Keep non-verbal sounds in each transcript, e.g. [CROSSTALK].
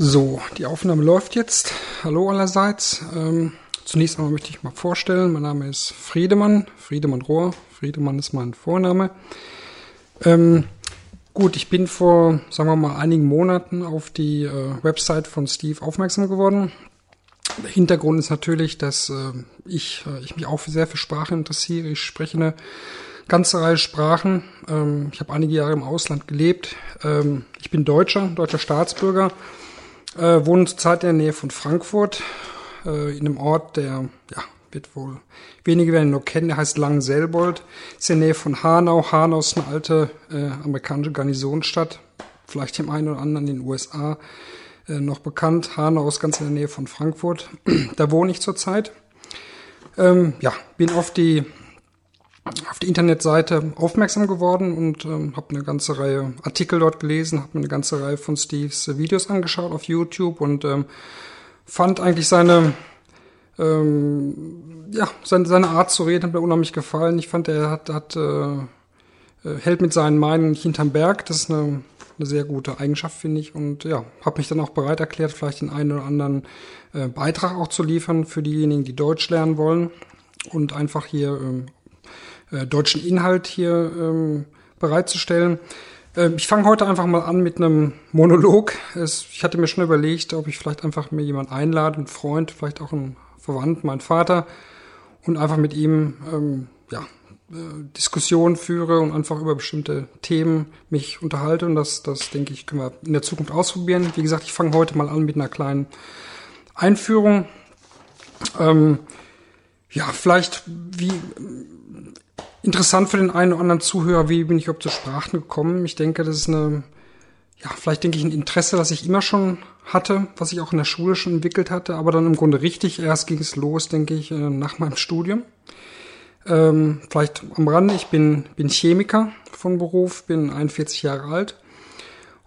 So, die Aufnahme läuft jetzt. Hallo allerseits. Ähm, zunächst einmal möchte ich mal vorstellen. Mein Name ist Friedemann, Friedemann Rohr. Friedemann ist mein Vorname. Ähm, gut, ich bin vor, sagen wir mal, einigen Monaten auf die äh, Website von Steve aufmerksam geworden. Der Hintergrund ist natürlich, dass äh, ich, äh, ich mich auch sehr für Sprachen interessiere. Ich spreche eine ganze Reihe Sprachen. Ähm, ich habe einige Jahre im Ausland gelebt. Ähm, ich bin Deutscher, deutscher Staatsbürger äh, wohnen zurzeit in der Nähe von Frankfurt, äh, in einem Ort, der ja, wird wohl wenige werden ihn noch kennen, der heißt Langenselbold, ist in der Nähe von Hanau. Hanau ist eine alte äh, amerikanische Garnisonsstadt, vielleicht dem einen oder anderen in den USA äh, noch bekannt. Hanau ist ganz in der Nähe von Frankfurt. [CLEARS THROAT] da wohne ich zurzeit. Ähm, ja, bin auf die auf die Internetseite aufmerksam geworden und ähm, habe eine ganze Reihe Artikel dort gelesen, habe mir eine ganze Reihe von Steves Videos angeschaut auf YouTube und ähm, fand eigentlich seine ähm, ja seine, seine Art zu reden hat mir unheimlich gefallen. Ich fand, er hat, hat äh, äh hält mit seinen Meinungen nicht hinterm Berg. Das ist eine, eine sehr gute Eigenschaft, finde ich. Und ja, habe mich dann auch bereit erklärt, vielleicht den einen oder anderen äh, Beitrag auch zu liefern für diejenigen, die Deutsch lernen wollen und einfach hier ähm, äh, deutschen Inhalt hier ähm, bereitzustellen. Äh, ich fange heute einfach mal an mit einem Monolog. Es, ich hatte mir schon überlegt, ob ich vielleicht einfach mir jemand einlade, einen Freund, vielleicht auch einen Verwandten, meinen Vater, und einfach mit ihm ähm, ja, äh, Diskussionen führe und einfach über bestimmte Themen mich unterhalte. Und das, das denke ich, können wir in der Zukunft ausprobieren. Wie gesagt, ich fange heute mal an mit einer kleinen Einführung. Ähm, ja, vielleicht wie interessant für den einen oder anderen Zuhörer, wie bin ich überhaupt zu Sprachen gekommen. Ich denke, das ist eine, ja, vielleicht denke ich ein Interesse, das ich immer schon hatte, was ich auch in der Schule schon entwickelt hatte, aber dann im Grunde richtig. Erst ging es los, denke ich, äh, nach meinem Studium. Ähm, vielleicht am Rande, ich bin, bin Chemiker von Beruf, bin 41 Jahre alt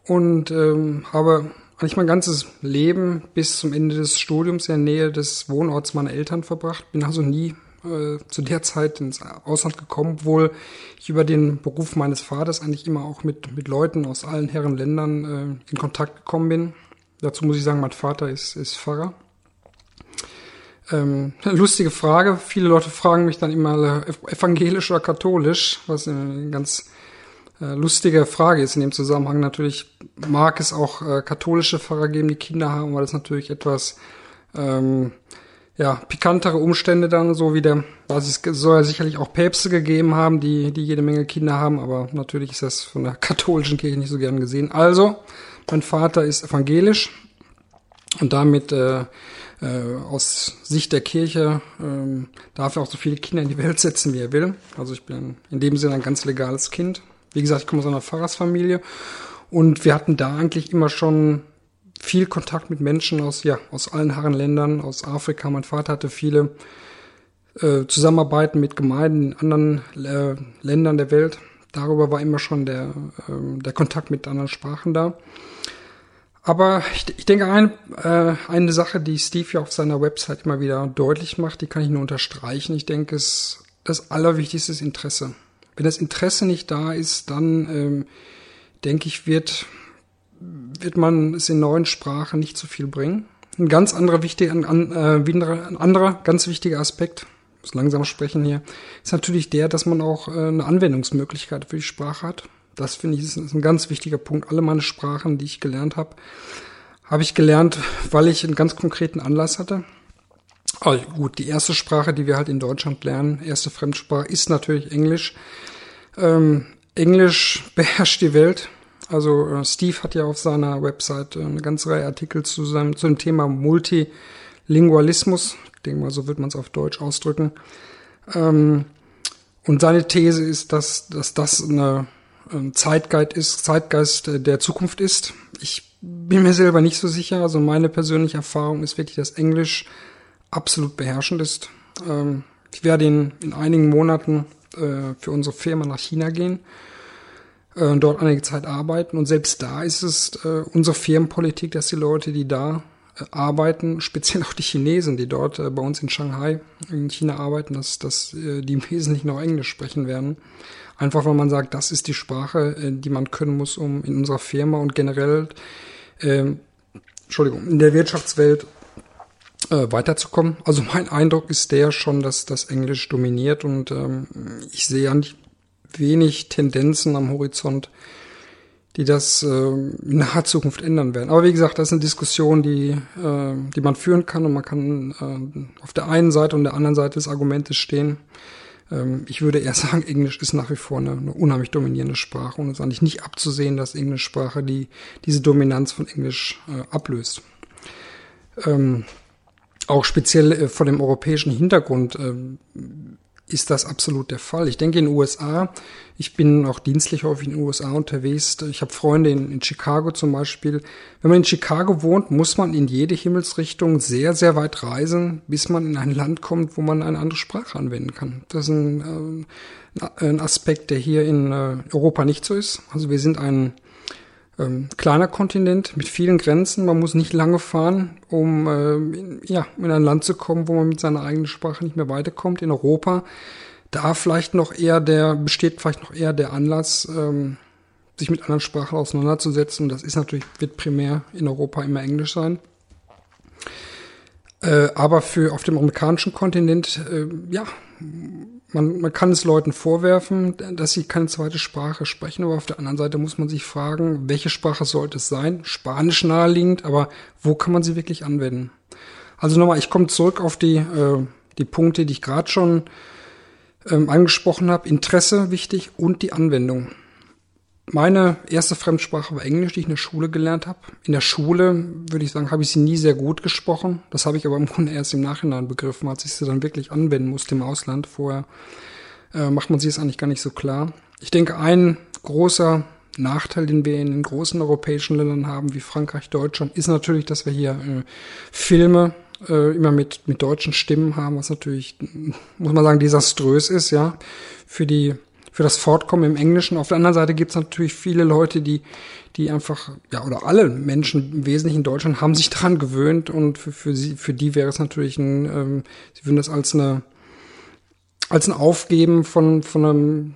und ähm, habe eigentlich mein ganzes Leben bis zum Ende des Studiums in der Nähe des Wohnorts meiner Eltern verbracht. Bin also nie äh, zu der Zeit ins Ausland gekommen, obwohl ich über den Beruf meines Vaters eigentlich immer auch mit, mit Leuten aus allen Herren Ländern äh, in Kontakt gekommen bin. Dazu muss ich sagen, mein Vater ist, ist Pfarrer. Ähm, [LAUGHS] lustige Frage. Viele Leute fragen mich dann immer äh, evangelisch oder katholisch, was eine ganz äh, lustige Frage ist in dem Zusammenhang. Natürlich mag es auch äh, katholische Pfarrer geben, die Kinder haben, weil das natürlich etwas ähm, ja, pikantere Umstände dann, so wie der, was es soll ja sicherlich auch Päpste gegeben haben, die, die jede Menge Kinder haben, aber natürlich ist das von der [LAUGHS] katholischen Kirche nicht so gern gesehen. Also, mein Vater ist evangelisch und damit äh, äh, aus Sicht der Kirche äh, darf er auch so viele Kinder in die Welt setzen, wie er will. Also ich bin in dem Sinne ein ganz legales Kind. Wie gesagt, ich komme aus einer Pfarrersfamilie und wir hatten da eigentlich immer schon viel Kontakt mit Menschen aus, ja, aus allen Herren Ländern, aus Afrika. Mein Vater hatte viele äh, Zusammenarbeiten mit Gemeinden in anderen äh, Ländern der Welt. Darüber war immer schon der, äh, der Kontakt mit anderen Sprachen da. Aber ich, ich denke, ein, äh, eine Sache, die Steve ja auf seiner Website immer wieder deutlich macht, die kann ich nur unterstreichen. Ich denke, es das Allerwichtigste ist Interesse. Wenn das Interesse nicht da ist, dann ähm, denke ich, wird wird man es in neuen Sprachen nicht so viel bringen. Ein ganz anderer wichtiger, ein, äh, ein anderer ganz wichtiger Aspekt, muss langsam sprechen hier, ist natürlich der, dass man auch äh, eine Anwendungsmöglichkeit für die Sprache hat. Das finde ich ist ein ganz wichtiger Punkt. Alle meine Sprachen, die ich gelernt habe, habe ich gelernt, weil ich einen ganz konkreten Anlass hatte. Also gut, die erste Sprache, die wir halt in Deutschland lernen, erste Fremdsprache, ist natürlich Englisch. Ähm, Englisch [LAUGHS] beherrscht die Welt. Also äh, Steve hat ja auf seiner Website äh, eine ganze Reihe Artikel zu seinem, zu dem Thema Multilingualismus. Ich denke mal, so wird man es auf Deutsch ausdrücken. Ähm, und seine These ist, dass, dass das eine ähm, Zeitgeist ist, Zeitgeist der Zukunft ist. Ich bin mir selber nicht so sicher. Also meine persönliche Erfahrung ist wirklich, dass Englisch absolut beherrschend ist. Ähm, ich werde in, in einigen Monaten äh, für unsere Firma nach China gehen äh, dort einige Zeit arbeiten. Und selbst da ist es äh, unsere Firmenpolitik, dass die Leute, die da äh, arbeiten, [LAUGHS] speziell auch die Chinesen, die dort äh, bei uns in Shanghai in China arbeiten, dass, dass äh, die im Wesentlichen auch Englisch sprechen werden. Einfach weil man sagt, das ist die Sprache, äh, die man können muss, um in unserer Firma und generell äh, Entschuldigung, in der Wirtschaftswelt äh, weiterzukommen. Also mein Eindruck ist der schon, dass das Englisch dominiert und ähm, ich sehe eigentlich wenig Tendenzen am Horizont, die das äh, in naher Zukunft ändern werden. Aber wie gesagt, das ist eine Diskussion, die, äh, die man führen kann und man kann äh, auf der einen Seite und der anderen Seite des Argumentes stehen. Ähm, ich würde eher [LAUGHS] sagen, Englisch ist nach wie vor eine, eine unheimlich dominierende Sprache und es ist eigentlich nicht abzusehen, dass Englischsprache die, diese Dominanz von Englisch äh, ablöst. Ähm, auch speziell äh, vor dem europäischen Hintergrund äh, ist das absolut der Fall. Ich denke in den USA, ich bin auch dienstlich häufig in den USA unterwegs. Ich habe Freunde in, in, Chicago zum Beispiel. Wenn man in Chicago wohnt, muss man in jede Himmelsrichtung sehr, sehr weit reisen, bis man in ein Land kommt, wo man eine andere Sprache anwenden kann. Das ist ein, äh, ein Aspekt, der hier in äh, Europa nicht so ist. Also wir sind ein ähm, kleiner Kontinent mit vielen Grenzen. Man muss nicht lange fahren, um äh, in, ja, in ein Land zu kommen, wo man mit seiner eigenen Sprache nicht mehr weiterkommt. In Europa, da vielleicht noch eher der, besteht vielleicht noch eher der Anlass, ähm, sich mit anderen Sprachen auseinanderzusetzen. Das ist natürlich, wird primär in Europa immer Englisch sein. Äh, aber für auf dem amerikanischen Kontinent, äh, ja, man, man kann es Leuten vorwerfen, dass sie keine zweite Sprache sprechen, aber auf der anderen Seite muss man sich fragen, welche Sprache sollte es sein? Spanisch naheliegend, aber wo kann man sie wirklich anwenden? Also nochmal, ich komme zurück auf die, äh, die Punkte, die ich gerade schon ähm, angesprochen habe. Interesse wichtig und die Anwendung. Meine erste Fremdsprache war Englisch, die ich in der Schule gelernt habe. In der Schule, würde ich sagen, habe ich sie nie sehr gut gesprochen. Das habe ich aber im [LAUGHS] Grunde erst im Nachhinein begriffen, als ich sie dann wirklich anwenden musste im Ausland. Vorher äh, macht man sich das eigentlich gar nicht so klar. Ich denke, ein großer Nachteil, den wir in den großen europäischen Ländern haben, wie Frankreich, Deutschland, ist natürlich, dass wir hier äh, Filme äh, immer mit, mit deutschen Stimmen haben, was natürlich, muss man sagen, desaströs ist, ja, für die für das Fortkommen im Englischen. Auf der anderen Seite gibt es natürlich viele Leute, die, die einfach, ja, oder alle Menschen im Wesentlichen in Deutschland haben sich daran gewöhnt und für, für sie, für die wäre es natürlich ein, ähm, sie würden das als eine, als ein Aufgeben von, von einem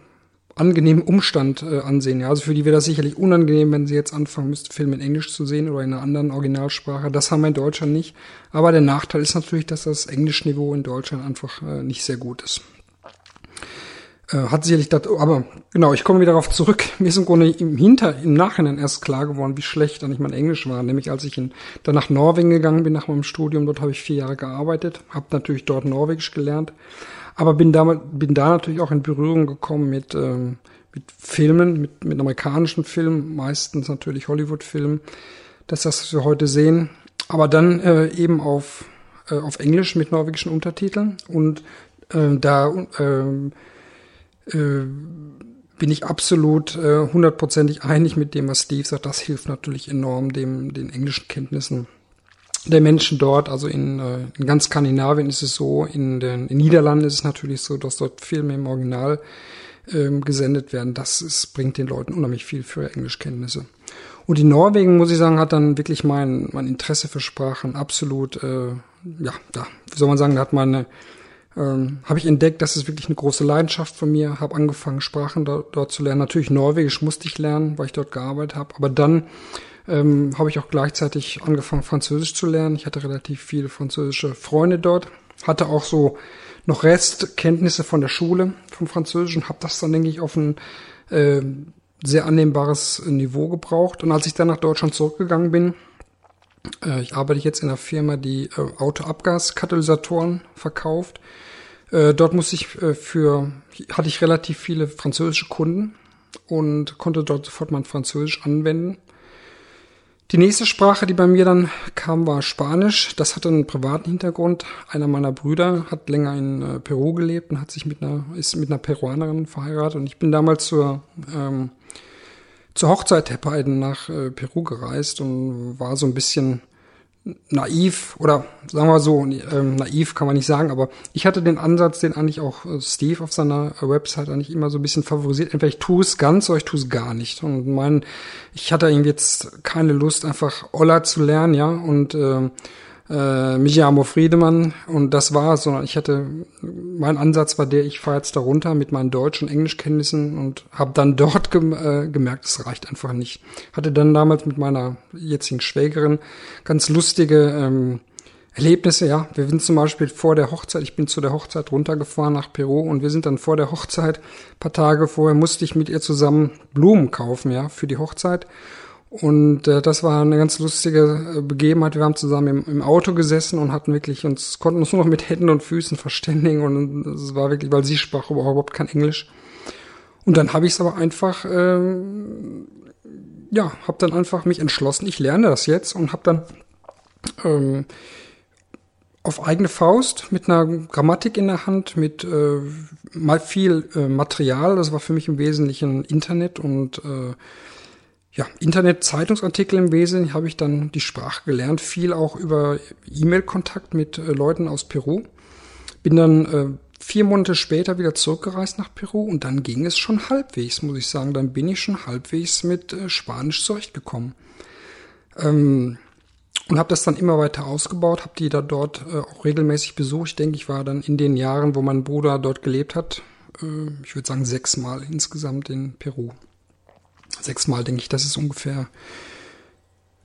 angenehmen Umstand äh, ansehen. Ja, also für die wäre das sicherlich unangenehm, wenn sie jetzt anfangen müssten, Filme in Englisch zu sehen oder in einer anderen Originalsprache. Das haben wir in Deutschland nicht. Aber der Nachteil ist natürlich, dass das Englischniveau in Deutschland einfach äh, nicht sehr gut ist. Äh, hat sicherlich das, aber genau, ich komme wieder darauf zurück. [LAUGHS] Mir ist im Grunde im Hinter, im Nachhinein erst klar geworden, wie schlecht eigentlich mein Englisch war. Nämlich als ich in, dann nach Norwegen gegangen bin nach meinem Studium, dort habe ich vier Jahre gearbeitet, habe natürlich dort Norwegisch gelernt, aber bin da, bin da natürlich auch in Berührung gekommen mit, ähm, mit Filmen, mit, mit amerikanischen Filmen, meistens natürlich Hollywood-Filmen. Das das, was wir heute sehen. Aber dann äh, eben auf, äh, auf Englisch mit norwegischen Untertiteln und äh, da äh, bin ich absolut äh, hundertprozentig äh, einig mit dem, was Steve sagt. Das hilft natürlich enorm dem, den englischen Kenntnissen der Menschen dort. Also in, äh, in ganz Skandinavien ist es so, in den in Niederlanden ist es natürlich so, dass dort Filme im Original ähm, gesendet werden. Das ist, bringt den Leuten unheimlich viel für Englischkenntnisse. Und in Norwegen, muss ich sagen, hat dann wirklich mein, mein Interesse für Sprachen absolut, äh, ja, da, wie soll man sagen, da hat meine ähm, habe ich entdeckt, das ist wirklich eine große Leidenschaft von mir. Habe angefangen, Sprachen dort, dort zu lernen. Natürlich Norwegisch musste ich lernen, weil ich dort gearbeitet habe. Aber dann ähm, habe ich auch gleichzeitig angefangen, Französisch zu lernen. Ich hatte relativ viele französische Freunde dort. Hatte auch so noch Restkenntnisse von der Schule vom Französischen. Habe das dann, denke ich, auf ein äh, sehr annehmbares Niveau gebraucht. Und als ich dann nach Deutschland zurückgegangen bin, ich arbeite jetzt in einer Firma, die äh, Autoabgaskatalysatoren verkauft. Äh, dort musste ich äh, für, hatte ich relativ viele französische Kunden und konnte dort sofort mein Französisch anwenden. Die nächste Sprache, die bei mir dann kam, war Spanisch. Das hatte einen privaten Hintergrund. Einer meiner Brüder hat länger in äh, Peru gelebt und hat sich mit einer, ist mit einer Peruanerin verheiratet. Und ich bin damals zur, ähm, zur Hochzeit der beiden nach äh, Peru gereist und war so ein bisschen naiv oder sagen wir so, ähm, naiv kann man nicht sagen, aber ich hatte den Ansatz, den eigentlich auch äh, Steve auf seiner Website eigentlich immer so ein bisschen favorisiert. Entweder ich tue es ganz oder ich tue es gar nicht. Und mein, ich hatte irgendwie jetzt keine Lust, einfach Oller zu lernen, ja, und äh, äh, Mijamo Friedemann und das war sondern ich hatte, mein Ansatz war der, ich fahre jetzt darunter mit meinen Deutsch- und Englischkenntnissen und habe dann [LAUGHS] dort gem äh, gemerkt, es reicht einfach nicht. Hatte dann damals mit meiner jetzigen Schwägerin ganz lustige ähm, Erlebnisse, ja. Wir sind zum Beispiel vor der Hochzeit, ich bin zu der Hochzeit runtergefahren nach Peru und wir sind dann vor der Hochzeit, paar Tage vorher musste ich mit ihr zusammen Blumen kaufen, ja, für die Hochzeit. Und äh, das war eine ganz lustige äh, Begebenheit. Wir haben zusammen im, im, Auto gesessen und hatten wirklich uns, konnten uns nur noch mit Händen und Füßen verständigen und es war wirklich, weil sie sprach überhaupt kein Englisch. Und dann habe ich es aber einfach, äh, ja, habe dann einfach mich entschlossen, ich lerne das jetzt und habe dann ähm, auf eigene Faust mit einer Grammatik in der Hand, mit äh, mal viel äh, Material. Das war für mich im Wesentlichen Internet und äh, ja, Internet-Zeitungsartikel im Wesentlichen habe ich dann die Sprache gelernt, viel auch über E-Mail-Kontakt mit äh, Leuten aus Peru. Bin dann äh, vier Monate später wieder zurückgereist nach Peru und dann ging es schon halbwegs, muss ich sagen. Dann bin ich schon halbwegs mit äh, Spanisch zurechtgekommen. Ähm, und habe das dann immer weiter ausgebaut, habe die da dort äh, auch regelmäßig besucht. Ich denke, ich war dann in den Jahren, wo mein Bruder dort gelebt hat, äh, ich würde sagen sechsmal insgesamt in Peru sechsmal, denke ich, das ist ungefähr,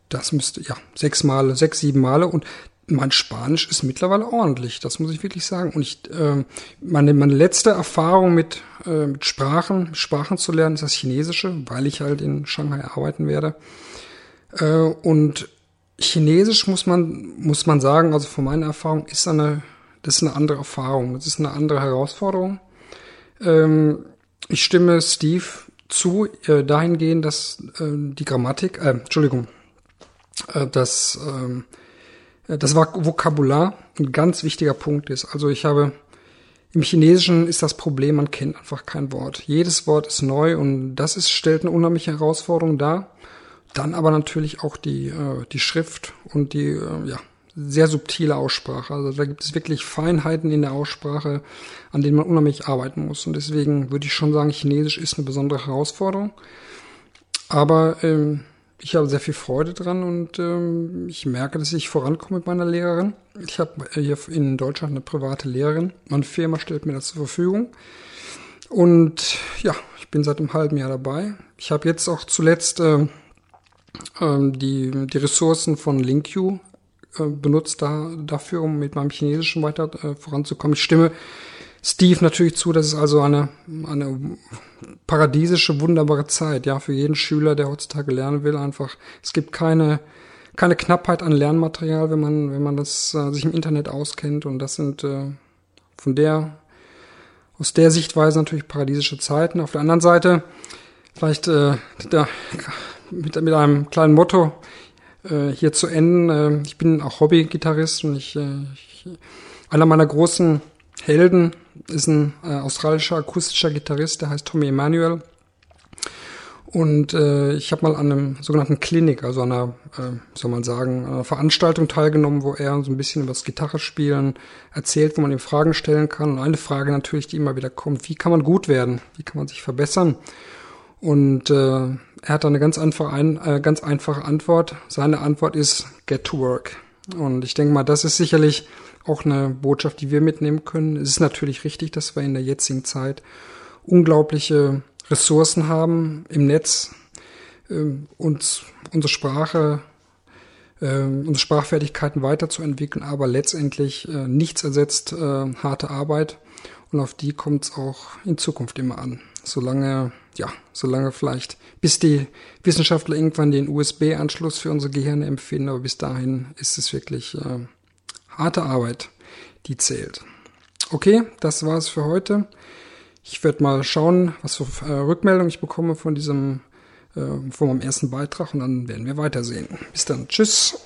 das müsste, ja, sechs Male, sechs, sieben Male und mein Spanisch ist mittlerweile ordentlich, das muss ich wirklich sagen. Und ich, äh, meine, meine letzte Erfahrung mit, äh, mit Sprachen, Sprachen zu lernen, ist das Chinesische, weil ich halt in Shanghai arbeiten werde. Äh, und Chinesisch muss man, muss man sagen, also von meiner Erfahrung, ist eine, das ist eine andere Erfahrung, das ist eine andere Herausforderung. Ähm, ich stimme Steve zu äh, dahingehend, dass äh, die Grammatik, äh, Entschuldigung, äh, dass äh, das Vokabular ein ganz wichtiger Punkt ist. Also ich habe im Chinesischen ist das Problem, man kennt einfach kein Wort. Jedes Wort ist neu und das ist, stellt eine unheimliche Herausforderung dar. Dann aber natürlich auch die, äh, die Schrift und die, äh, ja, sehr subtile Aussprache. Also da gibt es wirklich Feinheiten in der Aussprache, an denen man unheimlich arbeiten muss. Und deswegen würde ich schon sagen, Chinesisch ist eine besondere Herausforderung. Aber ähm, ich habe sehr viel Freude dran und ähm, ich merke, dass ich vorankomme mit meiner Lehrerin. Ich habe hier in Deutschland eine private Lehrerin. Meine Firma stellt mir das zur Verfügung. Und ja, ich bin seit einem halben Jahr dabei. Ich habe jetzt auch zuletzt äh, äh, die, die Ressourcen von LinkU äh, benutzt da, dafür, um mit meinem Chinesischen weiter äh, voranzukommen. Ich stimme Steve natürlich zu, das ist also eine, eine paradiesische, wunderbare Zeit, ja, für jeden Schüler, der heutzutage lernen will, einfach. Es gibt keine, keine Knappheit an Lernmaterial, wenn man, wenn man das äh, sich im Internet auskennt und das sind äh, von der, aus der Sichtweise natürlich paradiesische Zeiten. Auf der anderen Seite, vielleicht äh, da, mit, mit einem kleinen Motto, äh, hier zu enden. Äh, ich bin auch Hobby-Gitarrist und ich, äh, ich, einer meiner großen Helden ist ein äh, australischer akustischer Gitarrist, der heißt Tommy Emanuel. Und äh, ich habe mal an einem sogenannten Klinik, also einer, äh, soll man sagen, einer Veranstaltung teilgenommen, wo er so ein bisschen über das Gitarrespielen erzählt, wo man ihm Fragen stellen kann. Und eine Frage natürlich, die immer wieder kommt, wie kann man gut werden? Wie kann man sich verbessern? Und äh, er hat da eine ganz einfache, ein, äh, ganz einfache Antwort. Seine Antwort ist Get to Work. Und ich denke mal, das ist sicherlich auch eine Botschaft, die wir mitnehmen können. Es ist natürlich richtig, dass wir in der jetzigen Zeit unglaubliche Ressourcen haben im Netz, äh, uns unsere Sprache, äh, unsere Sprachfertigkeiten weiterzuentwickeln, aber letztendlich äh, nichts ersetzt äh, harte Arbeit. Und auf die kommt es auch in Zukunft immer an. Solange ja, solange vielleicht, bis die Wissenschaftler irgendwann den USB-Anschluss für unsere Gehirne empfinden, aber bis dahin ist es wirklich äh, harte Arbeit, die zählt. Okay, das war's für heute. Ich werde mal schauen, was für äh, Rückmeldungen ich bekomme von diesem, äh, von meinem ersten Beitrag und dann werden wir weitersehen. Bis dann. Tschüss.